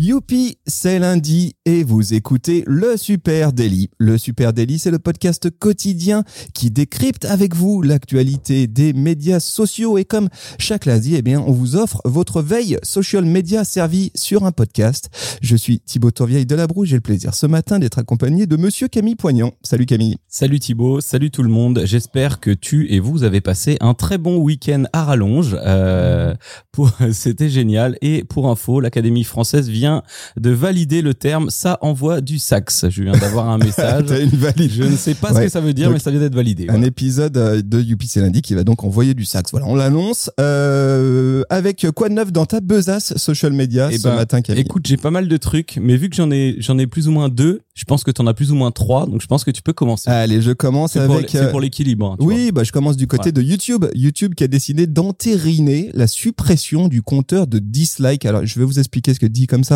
Youpi, c'est lundi et vous écoutez le Super Daily. Le Super Daily, c'est le podcast quotidien qui décrypte avec vous l'actualité des médias sociaux et comme chaque lundi, eh bien, on vous offre votre veille social media servie sur un podcast. Je suis Thibaut Tourvieille de la Brouge. J'ai le plaisir ce matin d'être accompagné de monsieur Camille Poignant. Salut Camille. Salut Thibaut, salut tout le monde. J'espère que tu et vous avez passé un très bon week-end à rallonge. Euh, pour, c'était génial. Et pour info, l'Académie française vient de valider le terme ça envoie du sax. Je viens d'avoir un message. une. Je ne sais pas ce que ça veut dire, Donc, mais ça vient d'être validé. Un épisode euh, de Youpi lundi qui va donc envoyer du sax. Voilà, on l'annonce. Euh, avec quoi de neuf dans ta besace social media Eh ce ben, matin, Camille Écoute, j'ai pas mal de trucs, mais vu que j'en ai, j'en ai plus ou moins deux, je pense que t'en as plus ou moins trois, donc je pense que tu peux commencer. Allez, je commence avec... c'est euh, pour l'équilibre. hein, tu vois. Oui, bah, je commence du côté Ouais. de YouTube. YouTube qui a décidé d'entériner la suppression du compteur de dislikes. Alors, je vais vous expliquer ce que dit comme ça.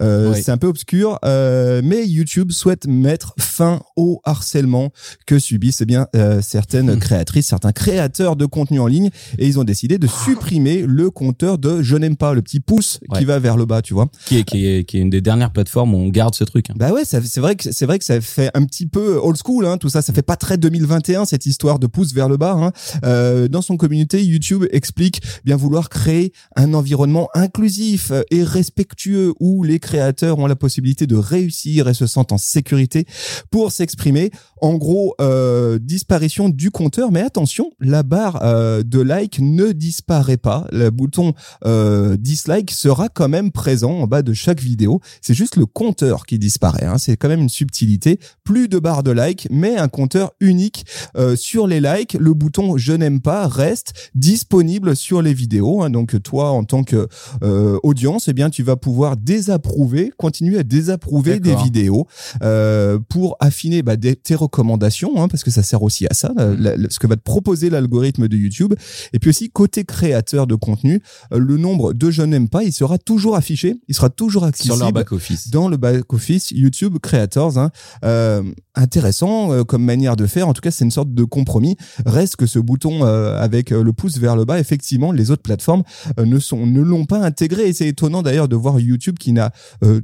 Euh, Oui. C'est un peu obscur, euh, mais YouTube souhaite mettre fin au harcèlement que subissent eh bien euh, certaines créatrices, certains créateurs de contenu en ligne, et ils ont décidé de supprimer le compteur de je n'aime pas, le petit pouce qui va vers le bas, tu vois. Qui est, qui est, qui est une des dernières plateformes où on garde ce truc. hein. Bah ouais, c'est vrai que c'est vrai que ça fait un petit peu old school, hein, tout ça. Ça fait pas très 2021 cette histoire de pouce vers le bas. Hein. Euh, dans son communauté, YouTube explique bien vouloir créer un environnement inclusif et respectueux où les créateurs ont la possibilité de réussir et se sentent en sécurité pour s'exprimer. En gros, euh, disparition du compteur, mais attention, la barre euh, de like ne disparaît pas. Le bouton euh, dislike sera quand même présent en bas de chaque vidéo. C'est juste le compteur qui disparaît. Hein. C'est quand même une subtilité. Plus de barre de like, mais un compteur unique euh, sur les likes. Le bouton je n'aime pas reste disponible sur les vidéos. Hein. Donc toi, en tant que euh, audience, eh bien tu vas pouvoir désapprouver, continuer à désapprouver des vidéos euh, pour affiner bah, des- tes recommandations, hein, parce que ça sert aussi à ça, la- la- ce que va te proposer l'algorithme de YouTube. Et puis aussi côté créateur de contenu, euh, le nombre de je n'aime pas, il sera toujours affiché, il sera toujours Sur accessible back-office. dans le back office YouTube Creators. Hein. Euh, intéressant euh, comme manière de faire. En tout cas, c'est une sorte de compromis. Reste que ce bouton avec le pouce vers le bas, effectivement, les autres plateformes ne sont ne l'ont pas intégré. Et c'est étonnant d'ailleurs de voir YouTube qui n'a euh,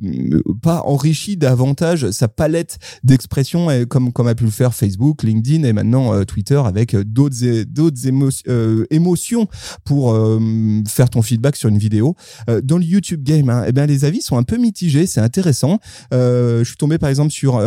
pas enrichi davantage sa palette d'expression comme comme a pu le faire Facebook, LinkedIn et maintenant euh, Twitter avec euh, d'autres d'autres émo- émotions pour faire ton feedback sur une vidéo. Dans le YouTube Game, hein, eh ben les avis sont un peu mitigés. C'est intéressant. Je suis tombé par exemple sur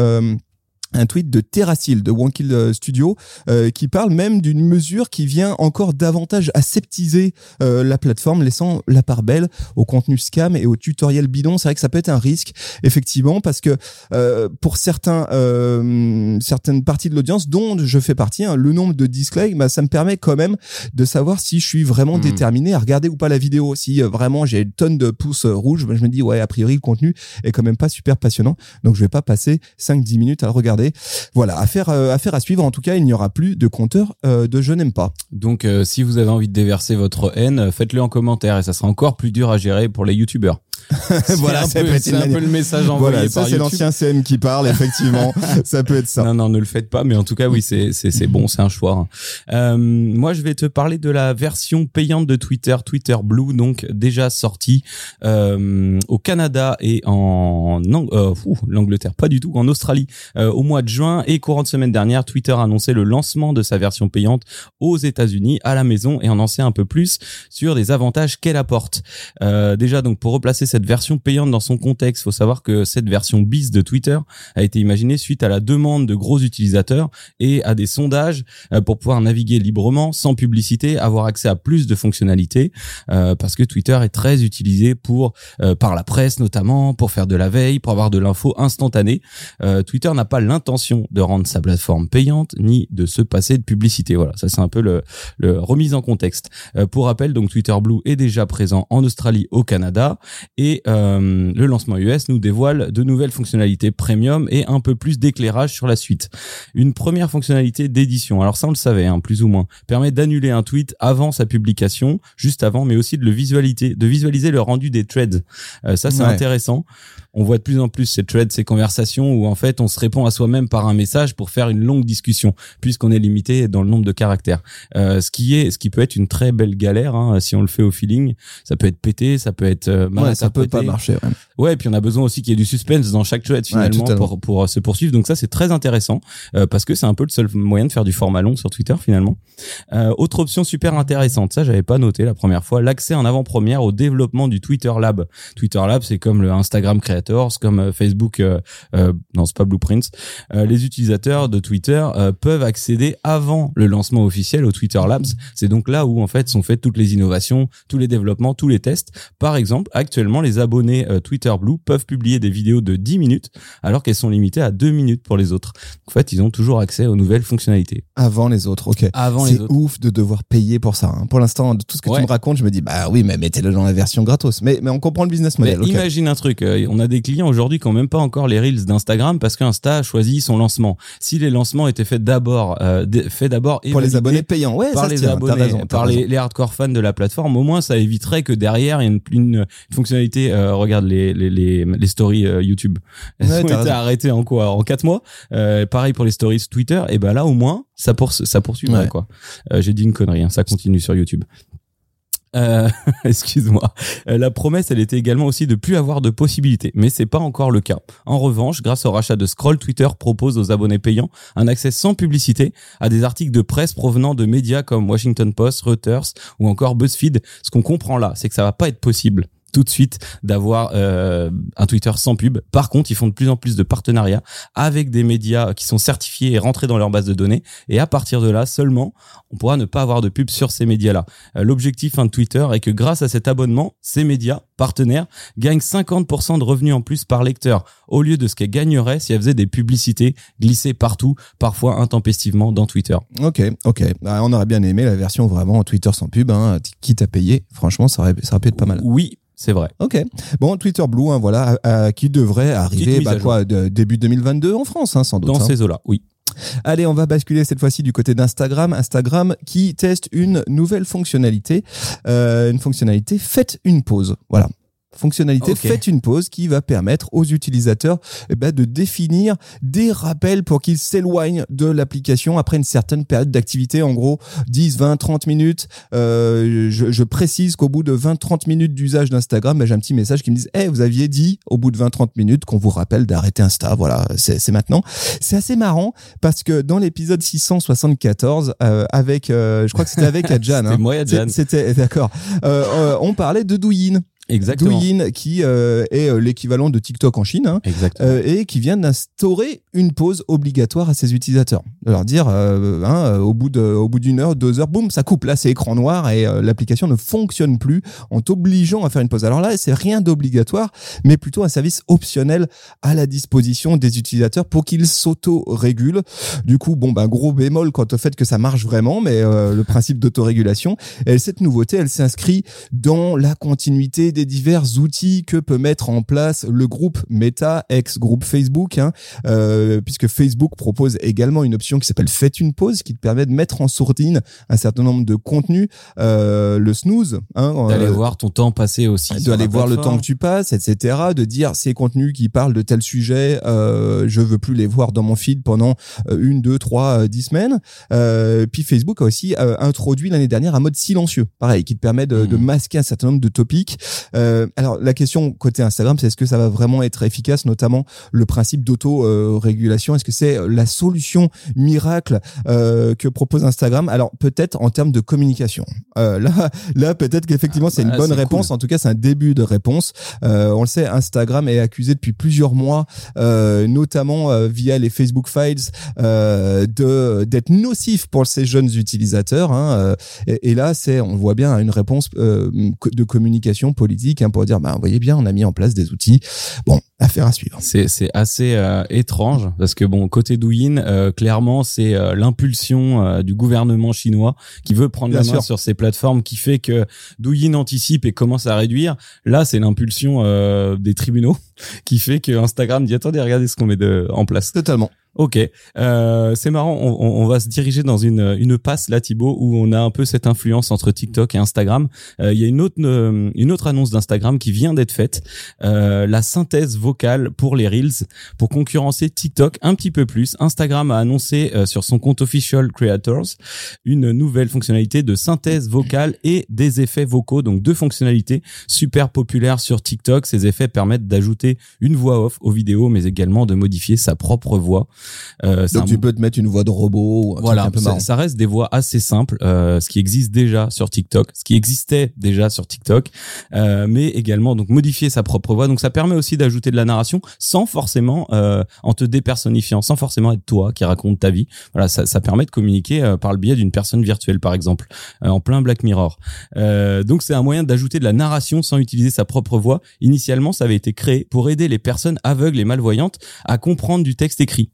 un tweet de Terracil de Wonkill euh, Studio euh, qui parle même d'une mesure qui vient encore davantage aseptiser euh, la plateforme, laissant la part belle au contenu scam et au tutoriel bidon. C'est vrai que ça peut être un risque, effectivement, parce que euh, pour certains, euh, certaines parties de l'audience, dont je fais partie, hein, le nombre de dislikes, bah, ça me permet quand même de savoir si je suis vraiment Mhm. déterminé à regarder ou pas la vidéo. Si euh, vraiment j'ai une tonne de pouces rouges, bah, je me dis ouais, a priori le contenu est quand même pas super passionnant, donc je vais pas passer 5-10 minutes à le regarder. Voilà, affaire, euh, à suivre. En tout cas, il n'y aura plus de compteur euh, de je n'aime pas. Donc, euh, si vous avez envie de déverser votre haine, faites-le en commentaire et ça sera encore plus dur à gérer pour les youtubeurs. Voilà, c'est un, peu, c'est un le message envoyé Voilà, ça par c'est YouTube. l'ancien CM qui parle, effectivement. ça peut être ça. Non, non, ne le faites pas, mais en tout cas, oui, c'est, c'est, c'est bon, c'est un choix. hein. Euh, moi, je vais te parler de la version payante de Twitter, Twitter Blue, donc déjà sortie euh, au Canada et en Ang- euh, l'Angleterre, pas du tout, en Australie euh, au mois de juin et courant de semaine dernière, Twitter a annoncé le lancement de sa version payante aux États-Unis à la maison et en en sait un peu plus sur des avantages qu'elle apporte. Euh, déjà, donc pour replacer cette version payante dans son contexte, faut savoir que cette version bis de Twitter a été imaginée suite à la demande de gros utilisateurs et à des sondages euh, pour pouvoir naviguer librement, sans publicité, avoir accès à plus de fonctionnalités, euh, parce que Twitter est très utilisé pour euh, par la presse notamment, pour faire de la veille, pour avoir de l'info instantanée. Twitter n'a pas l'intention de rendre sa plateforme payante ni de se passer de publicité. Voilà, ça c'est un peu le, le remise en contexte. Pour rappel, donc Twitter Blue est déjà présent en Australie, au Canada Et euh, le lancement US nous dévoile de nouvelles fonctionnalités premium et un peu plus d'éclairage sur la suite. Une première fonctionnalité d'édition. Alors ça, on le savait, hein, plus ou moins. Permet d'annuler un tweet avant sa publication, juste avant, mais aussi de le visualiser, de visualiser le rendu des threads. Euh, ça, c'est Ouais. intéressant. On voit de plus en plus ces threads, ces conversations où en fait on se répond à soi-même par un message pour faire une longue discussion, puisqu'on est limité dans le nombre de caractères. Euh, ce qui est, ce qui peut être une très belle galère hein, si on le fait au feeling. Ça peut être pété, ça peut être euh, mal Ouais, ça peut pas marcher. ouais. Ouais, puis on a besoin aussi qu'il y ait du suspense dans chaque thread finalement pour pour euh, se poursuivre. Donc ça c'est très intéressant euh, parce que c'est un peu le seul moyen de faire du format long sur Twitter finalement. Euh, autre option super intéressante, ça j'avais pas noté la première fois, l'accès en avant-première au développement du Twitter Lab. Twitter Lab c'est comme le Instagram Creators, comme euh, Facebook, euh, euh, non c'est pas Blueprints. Les utilisateurs de Twitter peuvent accéder avant le lancement officiel au Twitter Labs. C'est donc là où en fait sont faites toutes les innovations, tous les développements, tous les tests. Par exemple, actuellement, les abonnés Twitter Blue peuvent publier des vidéos de 10 minutes alors qu'elles sont limitées à 2 minutes pour les autres. En fait, ils ont toujours accès aux nouvelles fonctionnalités. Avant les autres, ok. Avant les C'est ouf de devoir payer pour ça. hein. Pour l'instant, de tout ce que Ouais. tu me racontes, je me dis, bah oui, mais mettez-le dans la version gratos. Mais, mais on comprend le business model. imagine un truc, on a des clients aujourd'hui qui ont même pas encore les reels d'Instagram parce qu'Insta a choisi son lancement. Si les lancements étaient faits d'abord, euh, faits d'abord Pour les abonnés payants, ouais, par ça les tient, abonnés, raison, par les, les hardcore fans de la plateforme, au moins ça éviterait que derrière il y ait une, une, une fonctionnalité. euh, regarde les les les, les stories euh, YouTube, elles Ouais, ont été raison. arrêtées en quoi? En quatre mois? Euh, pareil pour les stories Twitter. Et ben là au moins ça pour ça Ouais. quoi. Euh, J'ai dit une connerie, hein, ça continue sur YouTube. Euh, excuse-moi. Euh, la promesse, elle était également aussi de plus avoir de possibilités, mais c'est pas encore le cas. En revanche, grâce au rachat de Scroll, Twitter propose aux abonnés payants un accès sans publicité à des articles de presse provenant de médias comme Washington Post, Reuters ou encore BuzzFeed. Ce qu'on comprend là, c'est que ça va pas être possible tout de suite d'avoir euh, un Twitter sans pub. Par contre, ils font de plus en plus de partenariats avec des médias qui sont certifiés et rentrés dans leur base de données. Et à partir de là seulement, on pourra ne pas avoir de pub sur ces médias-là. Euh, L'objectif hein, de Twitter est que grâce à cet abonnement, ces médias partenaires gagnent 50% de revenus en plus par lecteur, au lieu de ce qu'elles gagneraient si elles faisaient des publicités glissées partout, parfois intempestivement dans Twitter. Ok, ok. Ah, on aurait bien aimé la version vraiment Twitter sans pub, hein, quitte à payer. Franchement, ça aurait, ça aurait pu être pas mal. Oui, c'est vrai. Ok. Bon, Twitter Blue, hein, voilà, à- à- qui devrait arriver, bah, quoi, de- début 2022 en France, hein, sans doute. Dans hein. ces eaux-là, oui. Allez, on va basculer cette fois-ci du côté d'Instagram. Instagram qui teste une nouvelle fonctionnalité, euh, une fonctionnalité faites une pause. Voilà. Fonctionnalité Ok. faites une pause qui va permettre aux utilisateurs eh ben, de définir des rappels pour qu'ils s'éloignent de l'application après une certaine période d'activité, en gros 10, 20, 30 minutes. Euh, je, je précise qu'au bout de 20, 30 minutes d'usage d'Instagram, ben, j'ai un petit message qui me dit, Eh, vous aviez dit au bout de 20, 30 minutes qu'on vous rappelle d'arrêter Insta. Voilà, c'est maintenant. C'est assez marrant parce que dans l'épisode 674, euh, avec, euh, je crois que c'était avec Adjan. C'est- C'était d'accord. Euh, euh, on parlait de Douyin. Exactement. Douyin qui euh, est euh, l'équivalent de TikTok en Chine. Hein, Exactement. euh, et qui vient d'instaurer une pause obligatoire à ses utilisateurs. De leur dire, euh, hein, euh, au bout de, au bout d'une heure, deux heures, boum, ça coupe. Là, c'est écran noir et euh, l'application ne fonctionne plus en t'obligeant à faire une pause. Alors là, c'est rien d'obligatoire, mais plutôt un service optionnel à la disposition des utilisateurs pour qu'ils s'auto-régulent. Du coup, bon, ben, gros bémol quant au fait que ça marche vraiment, mais euh, le principe d'autorégulation. Et cette nouveauté, elle s'inscrit dans la continuité des divers outils que peut mettre en place le groupe Meta, ex-groupe Facebook, hein, euh, puisque Facebook propose également une option qui s'appelle Faites une pause, qui te permet de mettre en sourdine un certain nombre de contenus, euh, le snooze, hein, D'aller euh, voir ton temps passé aussi. d'aller voir le temps que tu passes, etc. De dire ces contenus qui parlent de tel sujet, euh, je veux plus les voir dans mon feed pendant euh, une, deux, trois, euh, dix semaines. Euh, puis Facebook a aussi euh, introduit l'année dernière un mode silencieux, pareil, qui te permet de, Mhm. de masquer un certain nombre de topics. Euh, alors la question côté Instagram, c'est est-ce que ça va vraiment être efficace, notamment le principe d'auto-régulation? Est-ce que c'est la solution miracle euh, que propose Instagram? Alors peut-être en termes de communication. Euh, là, là peut-être qu'effectivement c'est une Ah, bonne réponse. cool. En tout cas, c'est un début de réponse. Euh, on le sait, Instagram est accusé depuis plusieurs mois, euh, notamment euh, via les Facebook Files, euh, de d'être nocif pour ces jeunes utilisateurs. hein, euh, et, et là, c'est, on voit bien, une réponse euh, de communication politique hein, pour dire, bah, vous voyez bien, on a mis en place des outils. Bon, affaire à suivre. C'est assez euh, étrange parce que bon côté Douyin euh, clairement c'est euh, l'impulsion du gouvernement chinois qui veut prendre Bien la main sûr. sur ces plateformes qui fait que Douyin anticipe et commence à réduire. Là c'est l'impulsion des tribunaux qui fait que Instagram dit attendez regardez ce qu'on met de, en place. Totalement. Ok, euh, c'est marrant. On, va se diriger dans une une passe là, Thibaut, où on a un peu cette influence entre TikTok et Instagram. Euh, Il y a une autre euh, une autre annonce d'Instagram qui vient d'être faite, euh, la synthèse vocale pour les reels pour concurrencer TikTok un petit peu plus. Instagram a annoncé sur son compte official Creators une nouvelle fonctionnalité de synthèse vocale et des effets vocaux, donc deux fonctionnalités super populaires sur TikTok. Ces effets permettent d'ajouter une voix off aux vidéos, mais également de modifier sa propre voix. Euh, Donc tu peux te mettre une voix de robot ou voilà, un peu ça, ça reste des voix assez simples, euh, ce qui existe déjà sur TikTok, ce qui existait déjà sur TikTok, euh, mais également donc modifier sa propre voix. Donc ça permet aussi d'ajouter de la narration sans forcément euh, en te dépersonnifiant, sans forcément être toi qui raconte ta vie. Voilà, ça, ça permet de communiquer euh, par le biais d'une personne virtuelle, par exemple, euh, en plein Black Mirror. Euh, donc c'est un moyen d'ajouter de la narration sans utiliser sa propre voix. Initialement, ça avait été créé pour aider les personnes aveugles et malvoyantes à comprendre du texte écrit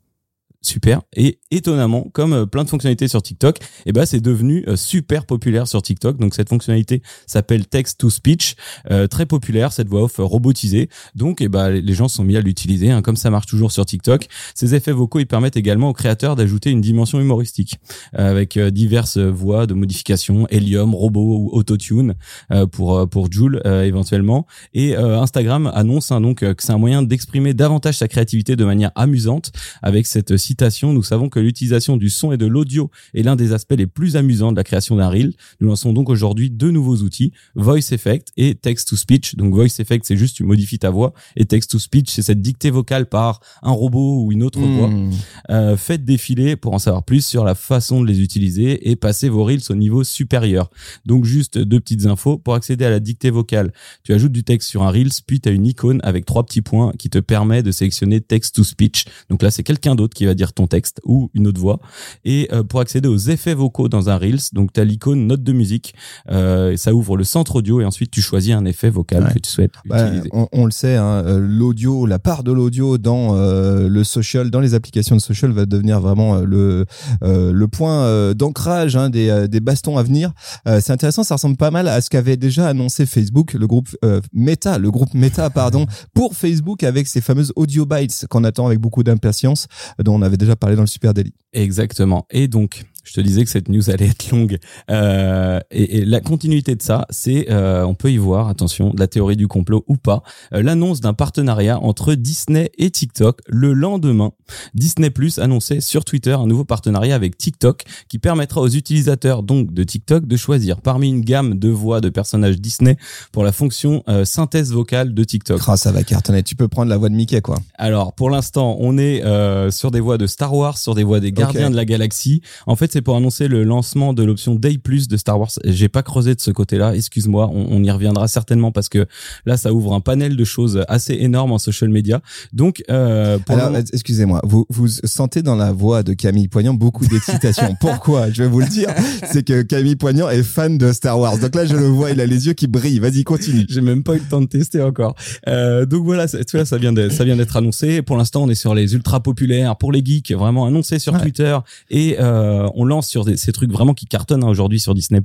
super. Et étonnamment comme euh, plein de fonctionnalités sur TikTok et ben c'est devenu euh, super populaire sur TikTok. Donc cette fonctionnalité s'appelle text to speech euh, très populaire cette voix off euh, robotisée. Donc et ben les gens se sont mis à l'utiliser hein, comme ça marche toujours sur TikTok. Ces effets vocaux ils permettent également aux créateurs d'ajouter une dimension humoristique avec diverses voix de modification Helium robot ou autotune euh, pour pour Joule euh, éventuellement. Et Instagram annonce hein, donc que c'est un moyen d'exprimer davantage sa créativité de manière amusante. Avec cette citation, nous savons que l'utilisation du son et de l'audio est l'un des aspects les plus amusants de la création d'un reel. Nous lançons donc aujourd'hui deux nouveaux outils, Voice Effect et Text to Speech. Donc Voice Effect, c'est juste tu modifies ta voix et Text to Speech, c'est cette dictée vocale par un robot ou une autre voix. Mmh. Euh, faites défiler pour en savoir plus sur la façon de les utiliser et passez vos reels au niveau supérieur. Donc juste deux petites infos. Pour accéder à la dictée vocale, tu ajoutes du texte sur un reels, puis tu as une icône avec trois petits points qui te permet de sélectionner text to speech. Donc là, c'est quelqu'un d'autre qui va dire ton texte ou une autre voix. Et euh, pour accéder aux effets vocaux dans un reels, donc tu as l'icône note de musique. Euh, et ça ouvre le centre audio et ensuite tu choisis un effet vocal Ouais. que tu souhaites Bah, utiliser. on, on le sait, hein, euh, l'audio, la part de l'audio dans le social, dans les applications de social, va devenir vraiment le le point d'ancrage hein, des, des bastons à venir. C'est intéressant, ça ressemble pas mal à ce qu'avait déjà annoncé Facebook, le groupe euh, Meta, le groupe Meta, pardon, pour Facebook avec ces fameuses audio bytes qu'on attend avec beaucoup d'impatience, dont on avait déjà parlé dans le Super Exactement. Et donc, je te disais que cette news allait être longue. Euh, et, et la continuité de ça, c'est, euh, on peut y voir, attention, de la théorie du complot ou pas, euh, l'annonce d'un partenariat entre Disney et TikTok le lendemain. Disney Plus annonçait sur Twitter un nouveau partenariat avec TikTok qui permettra aux utilisateurs donc de TikTok de choisir parmi une gamme de voix de personnages Disney pour la fonction euh, synthèse vocale de TikTok. Ah, ça va cartonner. Tu peux prendre la voix de Mickey, quoi. Alors, pour l'instant, on est euh, sur des voix de Star Wars, sur des voix des Gardiens de la Galaxie. En fait, c'est pour annoncer le lancement de l'option Day Plus de Star Wars. J'ai pas creusé de ce côté-là, excuse-moi. On, on y reviendra certainement parce que là, ça ouvre un panel de choses assez énorme en social media. Donc, euh, moment- excusez-moi, vous, vous sentez dans la voix de Camille Poignant beaucoup d'excitation. Pourquoi? Je vais vous le dire, c'est que Camille Poignant est fan de Star Wars. Donc là, je le vois, il a les yeux qui brillent. Vas-y, continue. J'ai même pas eu le temps de tester encore. Euh, donc voilà, ça- tu vois, ça vient de, ça vient d'être annoncé. Pour l'instant, on est sur les ultra populaires pour les geeks, vraiment annoncé sur Ouais. Twitter et euh, on lance sur ces trucs vraiment qui cartonnent hein, aujourd'hui sur Disney+.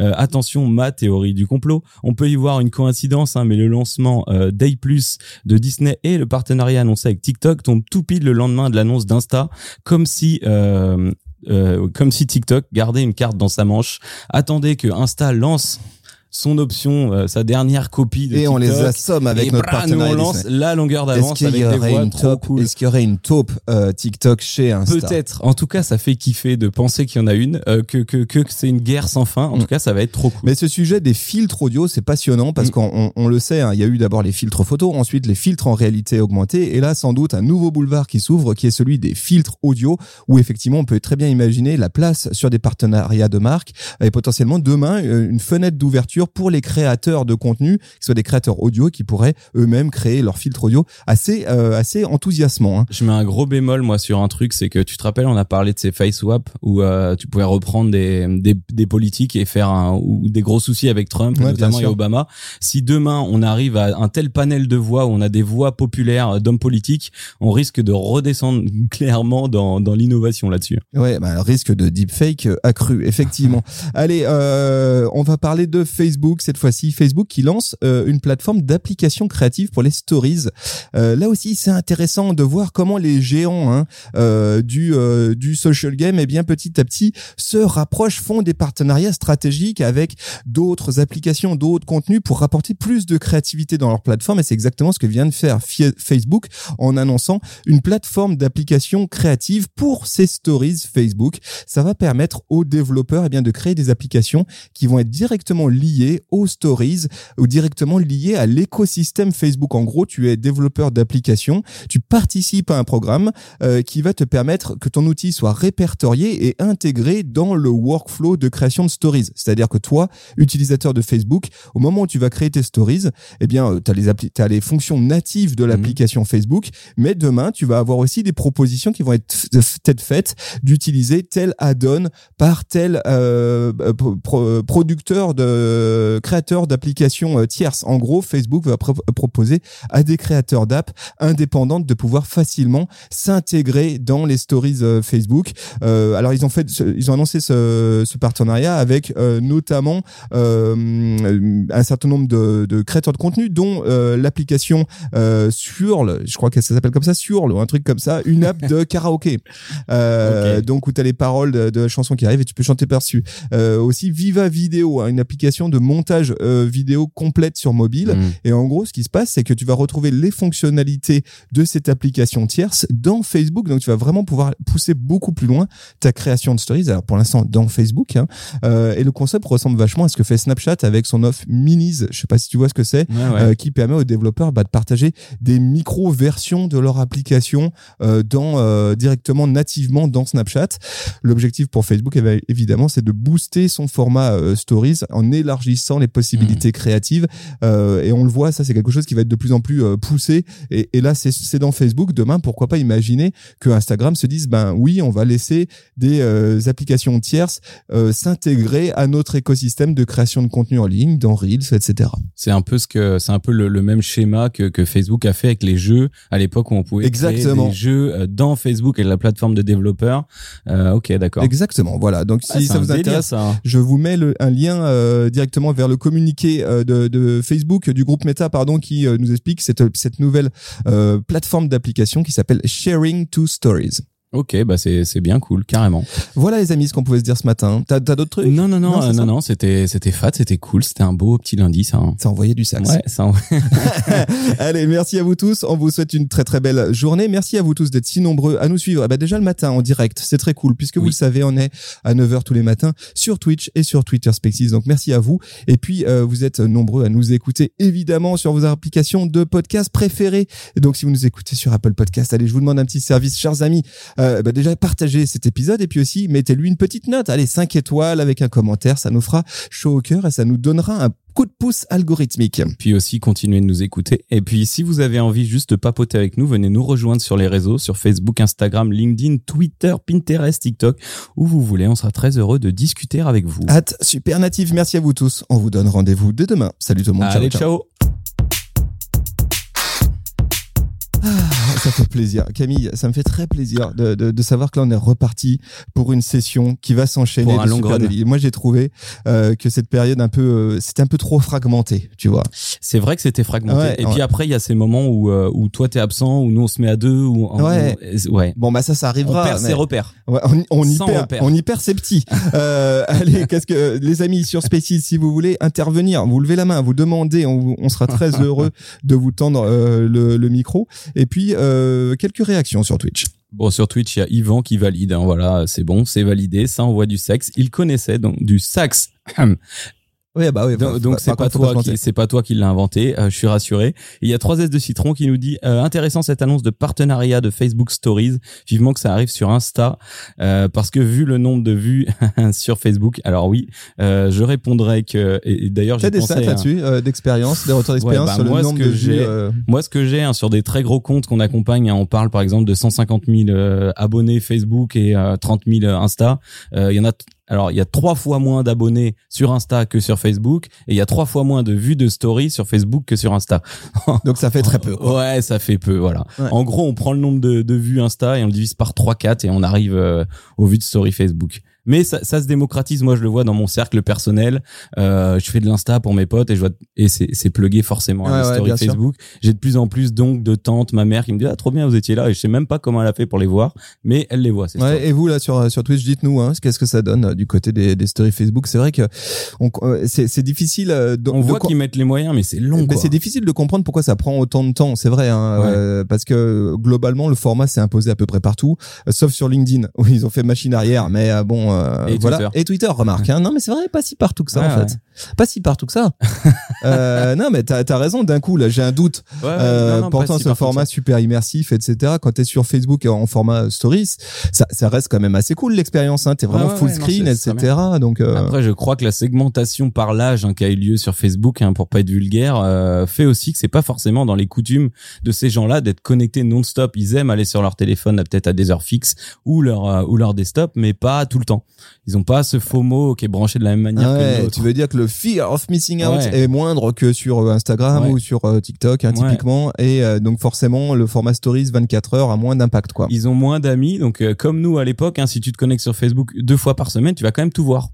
Euh, attention, ma théorie du complot. On peut y voir une coïncidence, hein, mais le lancement euh, Day Plus de Disney et le partenariat annoncé avec TikTok tombe tout pile le lendemain de l'annonce d'Insta, comme si euh, euh, comme si TikTok gardait une carte dans sa manche, attendait que Insta lance son option, euh, sa dernière copie de Et on les assomme avec et notre nous, partenaire. on lance Disney. la longueur d'avance avec des voix trop cool. Est-ce qu'il y aurait une taupe euh, TikTok chez Insta Peut-être. En tout cas, ça fait kiffer de penser qu'il y en a une, euh, que, que, que, c'est une guerre sans fin. En Mm. tout cas, ça va être trop cool. Mais ce sujet des filtres audio, c'est passionnant parce Mm. qu'on on, on le sait, hein, il y a eu d'abord les filtres photo, ensuite les filtres en réalité augmentée, et là sans doute un nouveau boulevard qui s'ouvre, qui est celui des filtres audio, où effectivement on peut très bien imaginer la place sur des partenariats de marque et potentiellement demain euh, une fenêtre d'ouverture pour les créateurs de contenu, que ce soit des créateurs audio qui pourraient eux-mêmes créer leur filtre audio assez euh, assez enthousiasmant. Hein. Je mets un gros bémol moi sur un truc, c'est que tu te rappelles, on a parlé de ces face swap où euh, tu pouvais reprendre des, des, des politiques et faire un, ou des gros soucis avec Trump Ouais, notamment et. Obama. Si demain on arrive à un tel panel de voix où on a des voix populaires d'hommes politiques, on risque de redescendre clairement dans, dans l'innovation là-dessus. Ouais, bah, risque de deepfake euh, accru, effectivement. Allez, euh, on va parler de Facebook cette fois-ci. Facebook qui lance euh, une plateforme d'application créative pour les stories. Euh, là aussi, c'est intéressant de voir comment les géants hein, euh, du du social game, eh bien petit à petit, se rapprochent, font des partenariats stratégiques avec d'autres applications, d'autres contenus pour rapporter plus de créativité dans leur plateforme. Et c'est exactement ce que vient de faire Facebook en annonçant une plateforme d'application créative pour ses stories Facebook. Ça va permettre aux développeurs eh bien, de créer des applications qui vont être directement liées aux stories ou directement liées à l'écosystème Facebook. En gros, tu es développeur d'application, tu participes à un programme euh, qui va te permettre que ton outil soit répertorié et intégré dans le workflow de création de stories. C'est-à-dire que toi, utilisateur de Facebook, au moment où tu vas créer tes stories, eh bien, tu as les, fonctions natives de l'application Facebook, mais demain, tu vas avoir aussi des propositions qui vont être peut-être faites d'utiliser tel add-on par tel euh, pro- pro- producteur de créateur d'applications euh, tierces. En gros, Facebook va pro- proposer à des créateurs d'app indépendantes de pouvoir facilement s'intégrer dans les stories euh, Facebook. Euh, alors ils ont fait, ils ont annoncé ce, ce partenariat avec euh, notamment euh, un certain nombre de, de créateurs de contenu, dont euh, l'application euh, Surl, je crois que ça s'appelle comme ça, Surl ou un truc comme ça, une app de karaoké. Euh, Ok. Donc où tu as les paroles de, de la chanson qui arrive et tu peux chanter par-dessus. Euh, aussi Viva Vidéo, hein, une application de montage euh, vidéo complète sur mobile. Mm. Et en gros, ce qui se passe, c'est que tu vas retrouver les fonctionnalités de cette application tierce dans Facebook. Donc, tu vas vraiment pouvoir pousser beaucoup plus loin ta création de stories. Alors, pour l'instant, dans Facebook. Hein. Euh, et le concept ressemble vachement à ce que fait Snapchat avec son offre Minis. Je sais pas si tu vois ce que c'est. Ouais, ouais. euh, qui permet aux développeurs bah, de partager des micro-versions de leur application dans directement nativement dans Snapchat. L'objectif pour Facebook, évidemment, c'est de booster son format Stories en élargissant les possibilités créatives. Euh, et on le voit, ça c'est quelque chose qui va être de plus en plus euh, poussé. Et, et là, c'est- dans Facebook. Demain, pourquoi pas imaginer que Instagram se dise, ben oui, on va laisser des euh, applications tierces euh, s'intégrer à notre écosystème de création de contenu en ligne, dans Reels, etc. C'est un peu ce que c'est un peu le, le même schéma que, que Facebook a fait avec les jeux à l'époque où on pouvait Exactement. créer des jeux euh, dans Facebook et la plateforme de développeurs. Euh, ok, d'accord. Exactement. Voilà. Donc si Ah, ça vous délire, intéresse, ça. hein. je vous mets le- un lien euh, vers le communiqué euh, de, de Facebook du groupe Meta, pardon, qui euh, nous explique cette cette nouvelle euh, plateforme d'application qui s'appelle Sharing to Stories. Ok, bah c'est c'est bien cool, carrément. Voilà les amis, ce qu'on pouvait se dire ce matin. T'as t'as d'autres trucs? Non, non, non, Non, euh, non, non, c'était c'était fat, c'était cool, c'était un beau petit lundi, ça. hein. Ça a envoyé du sax. Ouais, ça. Allez, merci à vous tous. On vous souhaite une très très belle journée. Merci à vous tous d'être si nombreux à nous suivre. Ah bah déjà le matin en direct, c'est très cool puisque vous le savez, on est à 9h tous les matins sur Twitch et sur Twitter Spaces. Donc merci à vous. Et puis euh, vous êtes nombreux à nous écouter évidemment sur vos applications de podcast préférées. Et donc si vous nous écoutez sur Apple Podcast, allez, je vous demande un petit service, chers amis. Euh, bah déjà partagez cet épisode et puis aussi mettez-lui une petite note. Allez, 5 étoiles avec un commentaire, ça nous fera chaud au cœur et ça nous donnera un coup de pouce algorithmique. Puis aussi continuez de nous écouter. Et puis si vous avez envie juste de papoter avec nous, venez nous rejoindre sur les réseaux, sur Facebook, Instagram, LinkedIn, Twitter, Pinterest, TikTok, où vous voulez. On sera très heureux de discuter avec vous. Hâte super native. Merci à vous tous. On vous donne rendez-vous dès demain. Salut tout le monde. Allez, ciao, ciao. ciao. Ah, Ça fait plaisir. Camille, ça me fait très plaisir de, de, de savoir que là, on est reparti pour une session qui va s'enchaîner. Pour un de long Super. Daily. Moi, j'ai trouvé euh, que cette période un peu, euh, c'était un peu trop fragmenté, tu vois. C'est vrai que c'était fragmenté. Ouais, et ouais. puis après, il y a ces moments où, euh, où toi t'es absent, où nous on se met à deux, où on, Ouais. on- ouais. Bon, bah ça, ça On arrivera. perd mais- ses repères. Ouais, on, on y perd, on y perd ses petits. Euh, allez, qu'est-ce que les amis sur Spaces, si vous voulez intervenir, vous levez la main, vous demandez, on, on sera très heureux de vous tendre euh, le, le micro. Et puis euh, quelques réactions sur Twitch. Bon, sur Twitch, il y a Yvan qui valide. hein, voilà, c'est bon, c'est validé. Ça envoie du sexe. Il connaissait donc du sax. Oui, bah oui. Donc, c'est pas toi qui c'est pas toi qui l'a inventé. euh, je suis rassuré. Et Il y a 3S de Citron qui nous dit euh, intéressant cette annonce de partenariat de Facebook Stories. Vivement que ça arrive sur Insta euh, parce que vu le nombre de vues sur Facebook, alors oui, euh, je répondrai que et, et d'ailleurs j'ai des stats là-dessus, euh, d'expérience, des retours d'expérience bah, sur moi, le ce nombre que de vues. j'ai- euh, Moi, ce que j'ai hein, sur des très gros comptes qu'on accompagne, hein, on parle par exemple de 150 000 euh, abonnés Facebook et euh, 30 000 Insta. Euh, Il y en a. Alors, il y a trois fois moins d'abonnés sur Insta que sur Facebook, et il y a trois fois moins de vues de stories sur Facebook que sur Insta. Donc ça fait très peu. Quoi. Ouais, ça fait peu, voilà. Ouais. En gros, on prend le nombre de, de vues Insta et on le divise par 3-4 et on arrive euh, aux vues de story Facebook. Mais ça, ça se démocratise. Moi, je le vois dans mon cercle personnel. Euh, je fais de l'insta pour mes potes et je vois et c'est c'est plugué forcément à Ouais, ouais. Facebook. J'ai de plus en plus donc de tantes, ma mère qui me dit ah trop bien vous étiez là et je sais même pas comment elle a fait pour les voir, mais elle les voit. Ouais, et vous là sur sur Twitch, dites-nous hein, qu'est-ce que ça donne euh, du côté des, des stories Facebook? C'est vrai que on, euh, c'est c'est difficile. euh, de- on de voit qu'ils mettent les moyens, mais c'est long. Mais c'est difficile de comprendre pourquoi ça prend autant de temps. C'est vrai, hein, euh, parce que globalement le format s'est imposé à peu près partout, euh, sauf sur LinkedIn où ils ont fait machine arrière. Mais euh, bon, euh, Et voilà. Twitter. Et Twitter, remarque. Hein, non, mais c'est vrai, pas si partout que ça Ouais, en fait. Pas si partout que ça. euh, non, mais t'as as raison. D'un coup, là, j'ai un doute. Ouais, Euh, non, non, pourtant, si ce format super immersif, etc. Quand t'es sur Facebook en format Stories, ça, ça reste quand même assez cool l'expérience. Hein. T'es vraiment full non, screen, etc. Donc, euh, Après, je crois que la segmentation par l'âge hein, qui a eu lieu sur Facebook, hein, pour pas être vulgaire, euh, fait aussi que c'est pas forcément dans les coutumes de ces gens-là d'être connectés non-stop. Ils aiment aller sur leur téléphone, peut-être à des heures fixes ou leur euh, ou leur desktop, mais pas tout le temps. Ils ont pas ce FOMO qui est branché de la même manière que Ouais, nôtre. tu veux dire que le fear of missing out Ouais. est moindre que sur euh, Instagram Ouais. ou sur euh, TikTok, hein, typiquement. Et euh, donc forcément, le format Stories 24 heures a moins d'impact, quoi. Ils ont moins d'amis, donc euh, comme nous à l'époque, hein, si tu te connectes sur Facebook deux fois par semaine, tu vas quand même tout voir.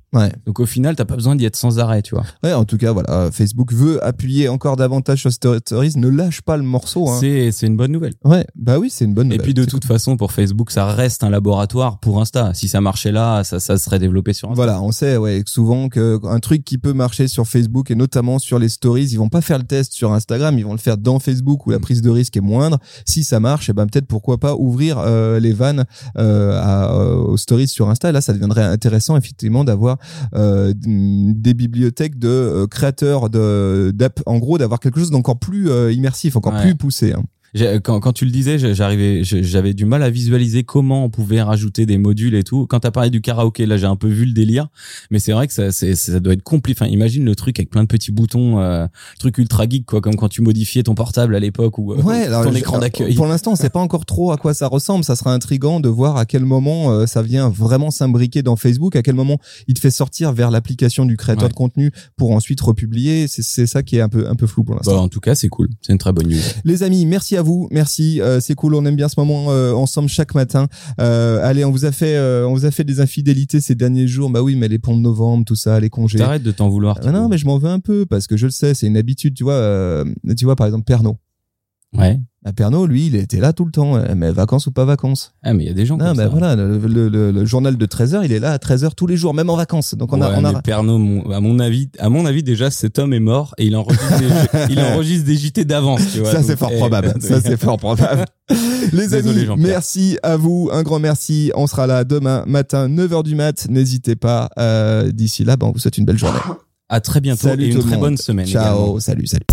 Donc au final, t'as pas besoin d'y être sans arrêt, tu vois. Ouais, en tout cas, voilà, Facebook veut appuyer encore davantage sur Stories, ne lâche pas le morceau. Hein. C'est c'est une bonne nouvelle. Ouais, bah oui, c'est une bonne Et puis de toute façon, pour Facebook, ça reste un laboratoire pour Insta. Si ça marchait là, ça, ça serait développé sur Insta. Voilà, on sait ouais, souvent que un truc qui peut marcher sur Facebook et notamment sur les stories, ils vont pas faire le test sur Instagram, ils vont le faire dans Facebook où la prise de risque est moindre. Si ça marche, et ben peut-être pourquoi pas ouvrir euh, les vannes euh, à, euh, aux stories sur Insta. Et là, ça deviendrait intéressant effectivement d'avoir euh, des bibliothèques de euh, créateurs de d'app, en gros, d'avoir quelque chose d'encore plus euh, immersif, encore Ouais. plus poussé. hein. Quand, quand tu le disais, j'arrivais, j'avais du mal à visualiser comment on pouvait rajouter des modules et tout. Quand t'as parlé du karaoké, là, j'ai un peu vu le délire, mais c'est vrai que ça, ça doit être compliqué. Enfin, imagine le truc avec plein de petits boutons, euh, truc ultra geek, quoi, comme quand tu modifiais ton portable à l'époque ou euh, Ouais, ton écran d'accueil. Pour l'instant, on sait pas encore trop à quoi ça ressemble. Ça sera intriguant de voir à quel moment euh, ça vient vraiment s'imbriquer dans Facebook, à quel moment il te fait sortir vers l'application du créateur Ouais. de contenu pour ensuite republier. C'est c'est ça qui est un peu un peu flou pour l'instant. Bah, en tout cas, c'est cool. C'est une très bonne news. Les amis, merci à vous, merci. euh, c'est cool, on aime bien ce moment euh, ensemble chaque matin. Euh, allez, on vous a fait on vous a fait des infidélités ces derniers jours. Bah oui, mais les ponts de novembre, tout ça, les congés. T'arrêtes de t'en vouloir. Ah non, mais je m'en veux un peu parce que je le sais, c'est une habitude, tu vois. tu vois, par exemple, Pernod. Ouais. Bah, Pernod, lui, il était là tout le temps. euh, Mais vacances ou pas vacances? Ah, mais il y a des gens Non, comme ben ça. voilà, le, le, le- le journal de 13h, il est là à 13h tous les jours, même en vacances. Donc on a, on a... Pernod, mon- à mon avis, à mon avis déjà, cet homme est mort et il enregistre, des, il enregistre des JT d'avance. Tu vois, ça c'est fort eh, probable. Ça c'est fort probable. Les Désolé, amis, merci à vous, un grand merci. On sera là demain matin 9h du mat. N'hésitez pas. Euh, D'ici là, ben, on vous souhaite une belle journée. À très bientôt Salut et une très monde. bonne semaine. également. Ciao, salut, salut.